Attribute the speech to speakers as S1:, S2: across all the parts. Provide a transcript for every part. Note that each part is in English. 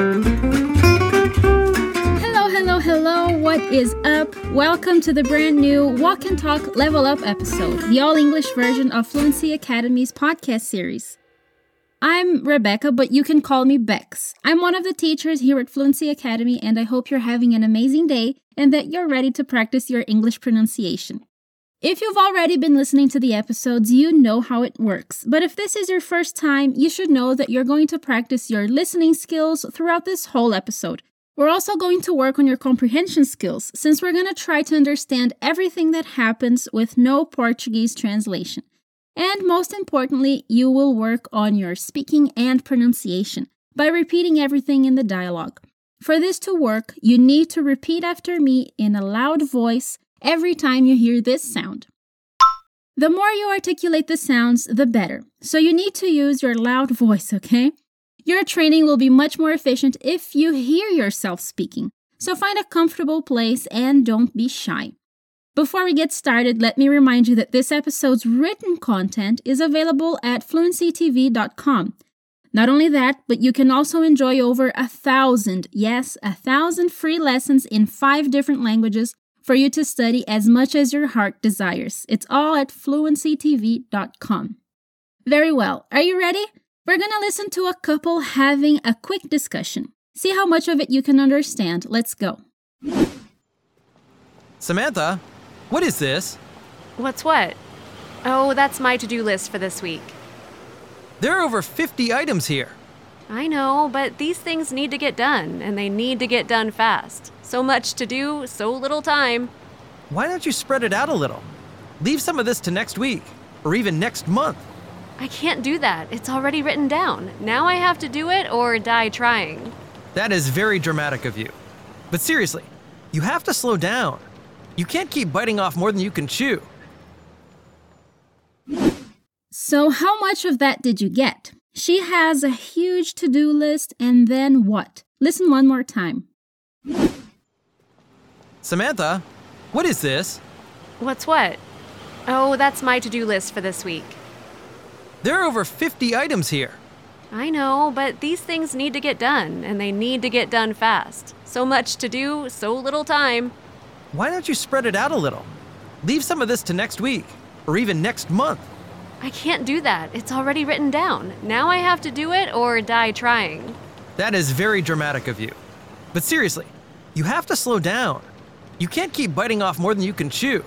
S1: Hello, hello, hello. What is up? Welcome to the brand new Walk and Talk Level Up episode, the all English version of Fluency Academy's podcast series. I'm Rebecca, but you can call me Bex. I'm one of the teachers here at Fluency Academy, and I hope you're having an amazing day and that you're ready to practice your English pronunciation. If you've already been listening to the episodes, you know how it works. But if this is your first time, you should know that you're going to practice your listening skills throughout this whole episode. We're also going to work on your comprehension skills, since we're going to try to understand everything that happens with no Portuguese translation. And most importantly, you will work on your speaking and pronunciation by repeating everything in the dialogue. For this to work, you need to repeat after me in a loud voice every time you hear this sound. The more you articulate the sounds, the better. So you need to use your loud voice, okay? Your training will be much more efficient if you hear yourself speaking. So find a comfortable place and don't be shy. Before we get started, let me remind you that this episode's written content is available at fluencytv.com. Not only that, but you can also enjoy over a thousand, yes, a thousand free lessons in five different languages for you to study as much as your heart desires. It's all at fluencytv.com. Very well. Are you ready? We're going to listen to a couple having a quick discussion. See how much of it you can understand. Let's go.
S2: Samantha, what is this?
S3: What's what? Oh, that's my to do list for this week.
S2: There are over 50 items here.
S3: I know, but these things need to get done, and they need to get done fast. So much to do, so little time.
S2: Why don't you spread it out a little? Leave some of this to next week, or even next month.
S3: I can't do that. It's already written down. Now I have to do it or die trying.
S2: That is very dramatic of you. But seriously, you have to slow down. You can't keep biting off more than you can chew.
S1: So, how much of that did you get? She has a huge to do list, and then what? Listen one more time.
S2: Samantha, what is this?
S3: What's what? Oh, that's my to do list for this week.
S2: There are over 50 items here.
S3: I know, but these things need to get done, and they need to get done fast. So much to do, so little time.
S2: Why don't you spread it out a little? Leave some of this to next week, or even next month.
S3: I can't do that. It's already written down. Now I have to do it or die trying.
S2: That is very dramatic of you. But seriously, you have to slow down. You can't keep biting off more than you can chew.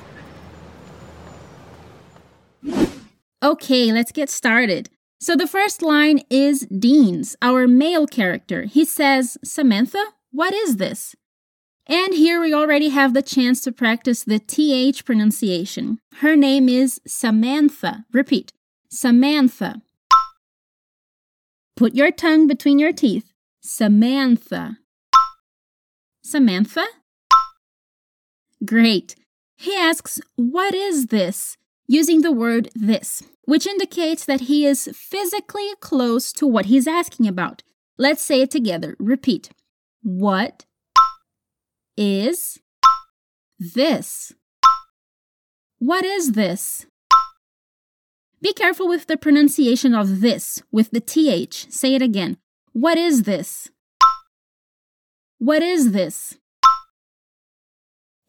S1: Okay, let's get started. So the first line is Dean's, our male character. He says, Samantha, what is this? And here we already have the chance to practice the TH pronunciation. Her name is Samantha. Repeat, Samantha. Put your tongue between your teeth. Samantha. Samantha? Great. He asks, What is this? using the word this, which indicates that he is physically close to what he's asking about. Let's say it together. Repeat. What is this? What is this? Be careful with the pronunciation of this with the th. Say it again. What is this? What is this?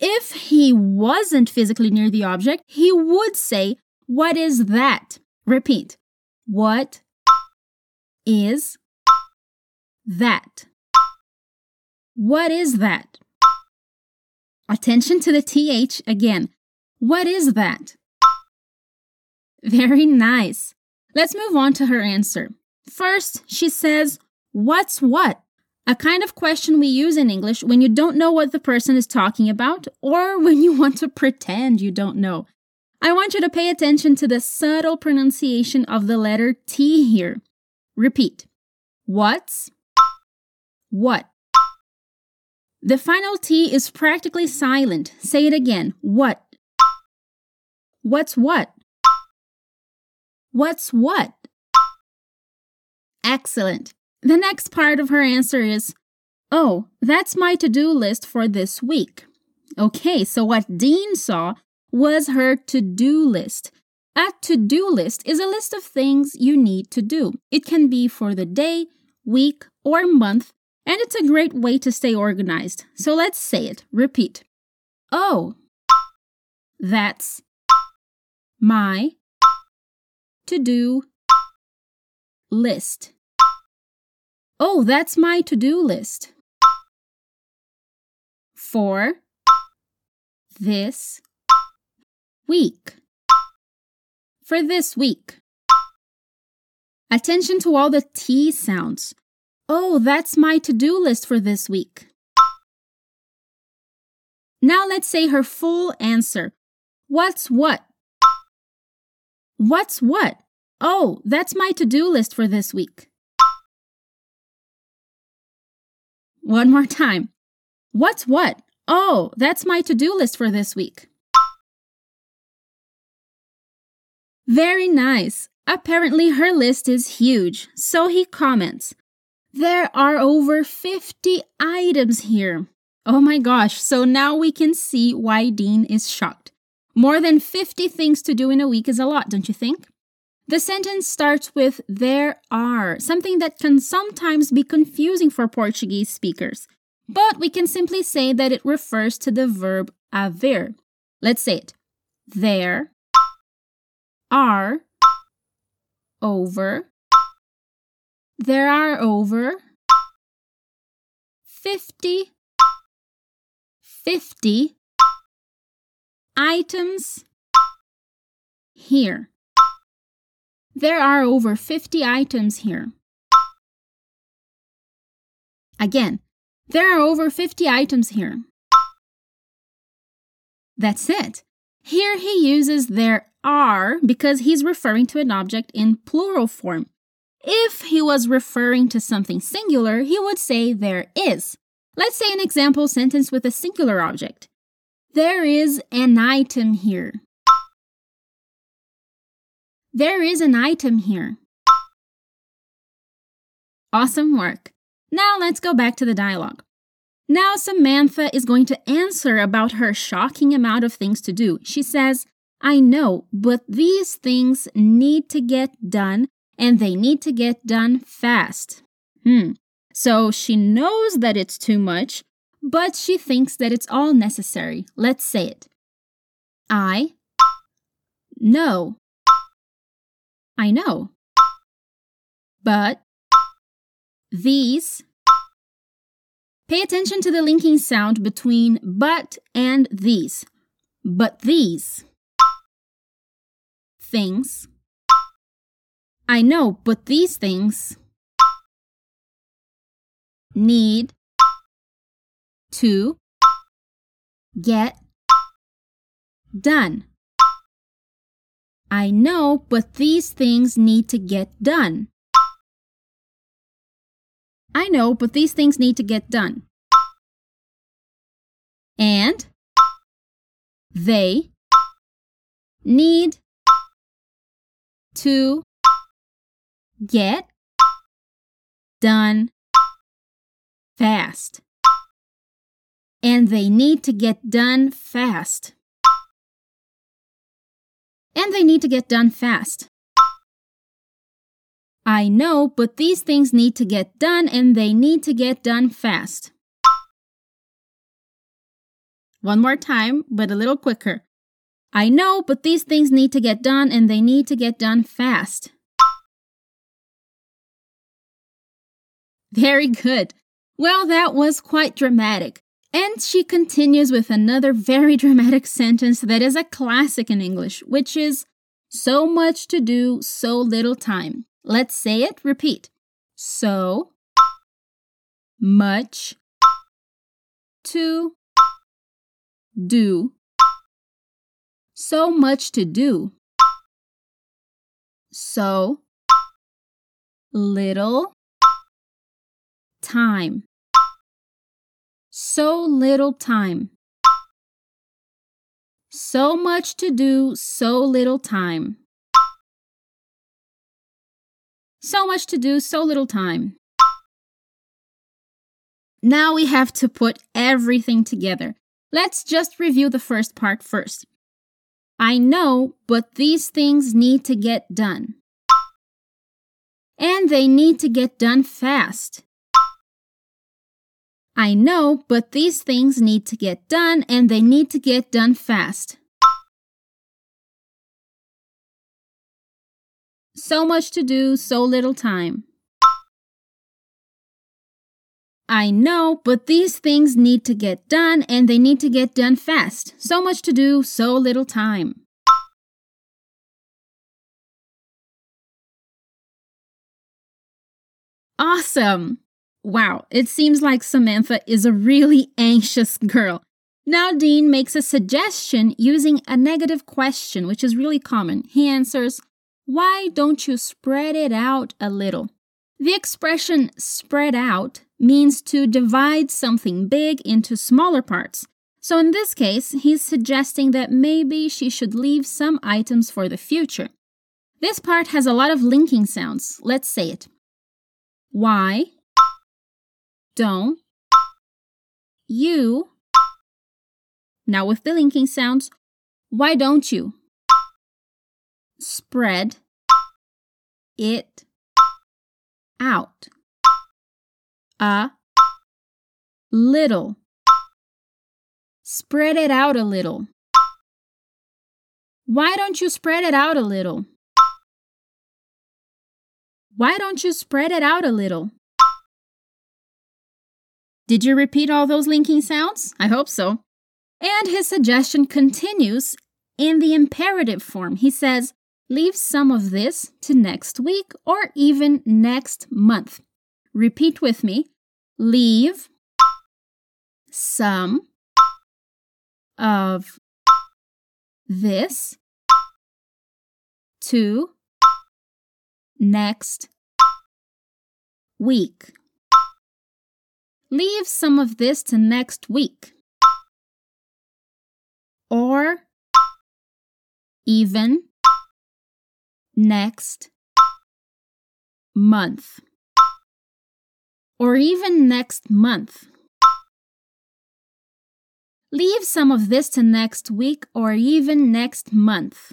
S1: If he wasn't physically near the object, he would say, What is that? Repeat. What is that? What is that? Attention to the TH again. What is that? Very nice. Let's move on to her answer. First, she says, What's what? A kind of question we use in English when you don't know what the person is talking about or when you want to pretend you don't know. I want you to pay attention to the subtle pronunciation of the letter T here. Repeat. What's what? The final T is practically silent. Say it again. What? What's what? What's what? Excellent. The next part of her answer is, Oh, that's my to do list for this week. Okay, so what Dean saw was her to do list. A to do list is a list of things you need to do. It can be for the day, week, or month, And it's a great way to stay organized. So let's say it. Repeat. Oh, that's my to do list. Oh, that's my to do list. For this week. For this week. Attention to all the T sounds. Oh, that's my to do list for this week. Now let's say her full answer. What's what? What's what? Oh, that's my to do list for this week. One more time. What's what? Oh, that's my to do list for this week. Very nice. Apparently, her list is huge, so he comments There are over 50 items here. Oh my gosh, so now we can see why Dean is shocked. More than 50 things to do in a week is a lot, don't you think? The sentence starts with there are, something that can sometimes be confusing for Portuguese speakers. But we can simply say that it refers to the verb haver. Let's say it. There are over. There are over 50 50 items here. There are over 50 items here. Again, there are over 50 items here. That's it. Here he uses there are because he's referring to an object in plural form. If he was referring to something singular, he would say there is. Let's say an example sentence with a singular object. There is an item here. There is an item here. Awesome work. Now let's go back to the dialogue. Now Samantha is going to answer about her shocking amount of things to do. She says, I know, but these things need to get done and they need to get done fast. Hmm. So she knows that it's too much, but she thinks that it's all necessary. Let's say it. I know. I know. But these. Pay attention to the linking sound between but and these. But these things. I know, but these things need to get done. I know, but these things need to get done. I know, but these things need to get done. And they need to get done fast and they need to get done fast. And they need to get done fast. I know, but these things need to get done and they need to get done fast. One more time, but a little quicker. I know, but these things need to get done and they need to get done fast. Very good. Well, that was quite dramatic. And she continues with another very dramatic sentence that is a classic in English, which is so much to do, so little time. Let's say it, repeat. So much to do. So much to do. So little time so little time. So much to do, so little time. So much to do, so little time. Now we have to put everything together. Let's just review the first part first. I know, but these things need to get done. And they need to get done fast. I know, but these things need to get done and they need to get done fast. So much to do, so little time. I know, but these things need to get done and they need to get done fast. So much to do, so little time. Awesome! Wow, it seems like Samantha is a really anxious girl. Now, Dean makes a suggestion using a negative question, which is really common. He answers, Why don't you spread it out a little? The expression spread out means to divide something big into smaller parts. So in this case, he's suggesting that maybe she should leave some items for the future. This part has a lot of linking sounds. Let's say it. Why don't you? Now with the linking sounds, why don't you? Spread it out a little. Spread it out a little. Why don't you spread it out a little? Why don't you spread it out a little? Did you repeat all those linking sounds? I hope so. And his suggestion continues in the imperative form. He says, leave some of this to next week or even next month. Repeat with me. Leave some of this to next week. Leave some of this to next week. Or even next month. Or even next month. Leave some of this to next week or even next month.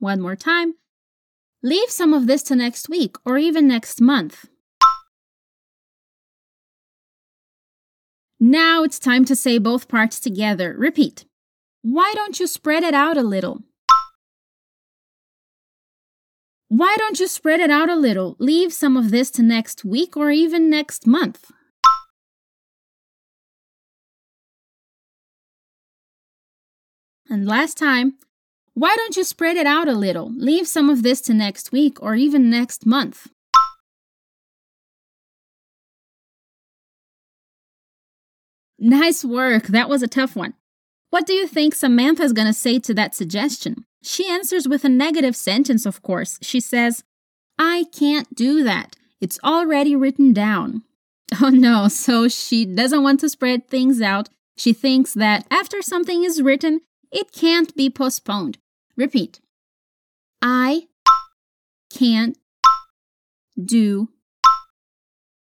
S1: One more time. Leave some of this to next week or even next month. Now it's time to say both parts together. Repeat. Why don't you spread it out a little? Why don't you spread it out a little? Leave some of this to next week or even next month. And last time, why don't you spread it out a little? Leave some of this to next week or even next month. Nice work. That was a tough one. What do you think Samantha's going to say to that suggestion? She answers with a negative sentence, of course. She says, I can't do that. It's already written down. Oh no, so she doesn't want to spread things out. She thinks that after something is written, it can't be postponed. Repeat. I can't do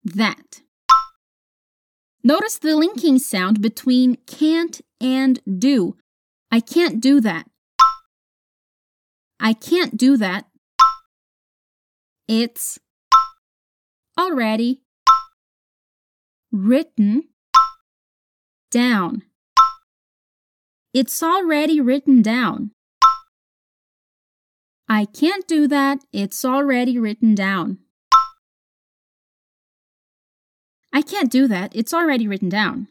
S1: that. Notice the linking sound between can't and do. I can't do that. I can't do that. It's already written down. It's already written down. I can't do that. It's already written down. I can't do that. It's already written down.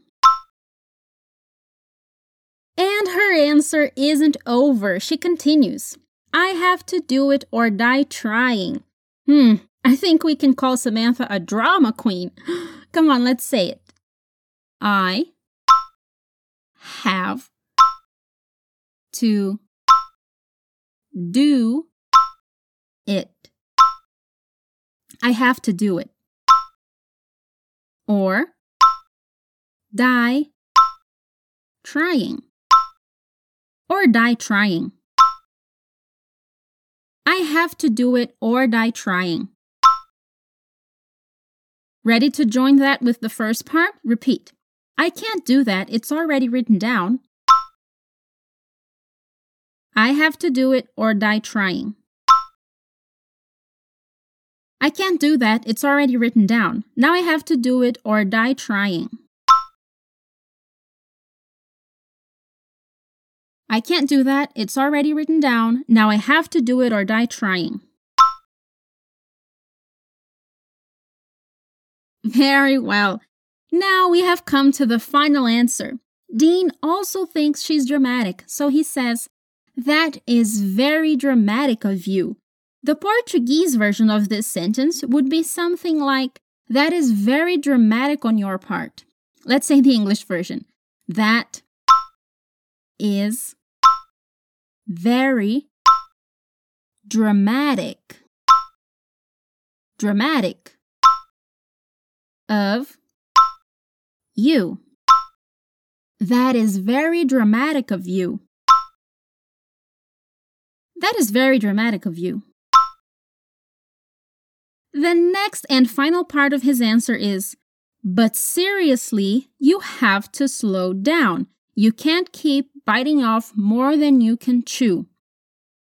S1: And her answer isn't over. She continues. I have to do it or die trying. Hmm, I think we can call Samantha a drama queen. Come on, let's say it. I have to do it. I have to do it. Or die trying. Or die trying. I have to do it or die trying. Ready to join that with the first part? Repeat. I can't do that. It's already written down. I have to do it or die trying. I can't do that, it's already written down. Now I have to do it or die trying. I can't do that, it's already written down. Now I have to do it or die trying. Very well. Now we have come to the final answer. Dean also thinks she's dramatic, so he says, That is very dramatic of you. The Portuguese version of this sentence would be something like, That is very dramatic on your part. Let's say the English version. That is very dramatic. Dramatic of you. That is very dramatic of you. That is very dramatic of you. The next and final part of his answer is But seriously, you have to slow down. You can't keep biting off more than you can chew.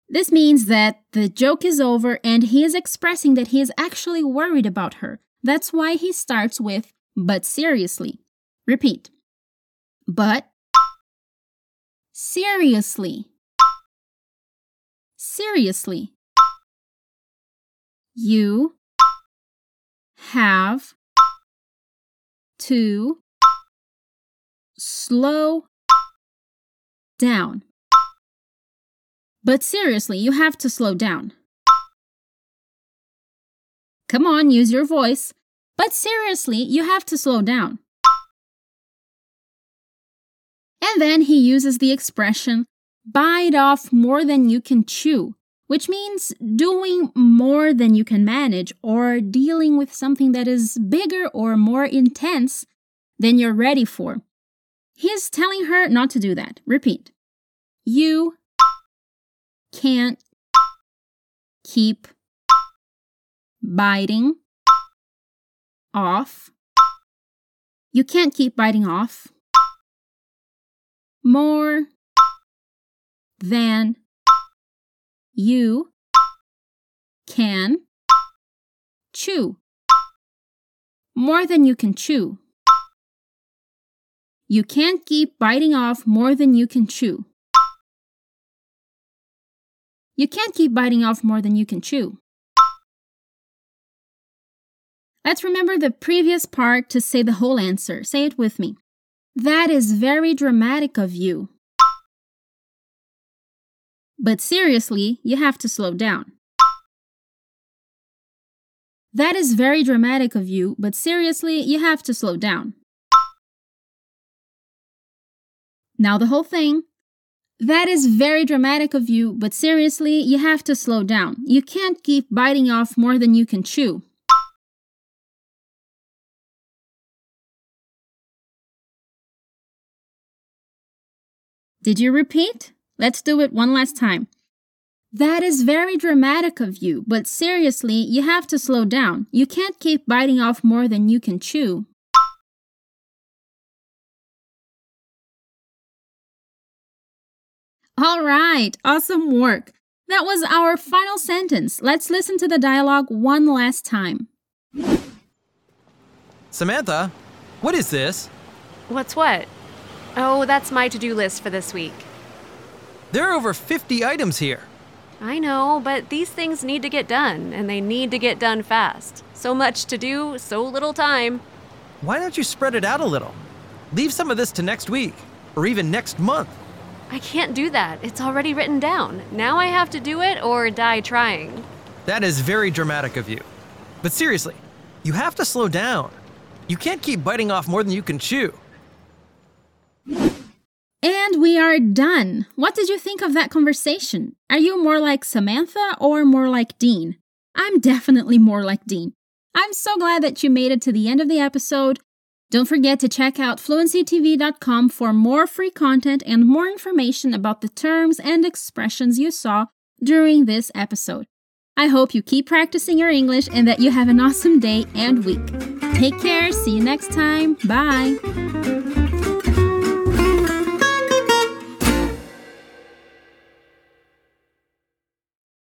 S1: This means that the joke is over and he is expressing that he is actually worried about her. That's why he starts with, but seriously. Repeat. But seriously. Seriously. You have to slow down. But seriously, you have to slow down. Come on, use your voice. But seriously, you have to slow down. And then he uses the expression bite off more than you can chew, which means doing more than you can manage or dealing with something that is bigger or more intense than you're ready for. He is telling her not to do that. Repeat. You can't keep biting off. You can't keep biting off more than you can chew. More than you can chew. You can't keep biting off more than you can chew. You can't keep biting off more than you can chew. Let's remember the previous part to say the whole answer. Say it with me. That is very dramatic of you. But seriously, you have to slow down. That is very dramatic of you, but seriously, you have to slow down. Now the whole thing. That is very dramatic of you, but seriously, you have to slow down. You can't keep biting off more than you can chew. Did you repeat? Let's do it one last time. That is very dramatic of you, but seriously, you have to slow down. You can't keep biting off more than you can chew. All right, awesome work. That was our final sentence. Let's listen to the dialogue one last time.
S2: Samantha, what is this?
S3: What's what? Oh, that's my to do list for this week.
S2: There are over 50 items here.
S3: I know, but these things need to get done, and they need to get done fast. So much to do, so little time.
S2: Why don't you spread it out a little? Leave some of this to next week, or even next month.
S3: I can't do that. It's already written down. Now I have to do it or die trying.
S2: That is very dramatic of you. But seriously, you have to slow down. You can't keep biting off more than you can chew.
S1: We are done. What did you think of that conversation? Are you more like Samantha or more like Dean? I'm definitely more like Dean. I'm so glad that you made it to the end of the episode. Don't forget to check out fluencytv.com for more free content and more information about the terms and expressions you saw during this episode. I hope you keep practicing your English and that you have an awesome day and week. Take care, see you next time. Bye.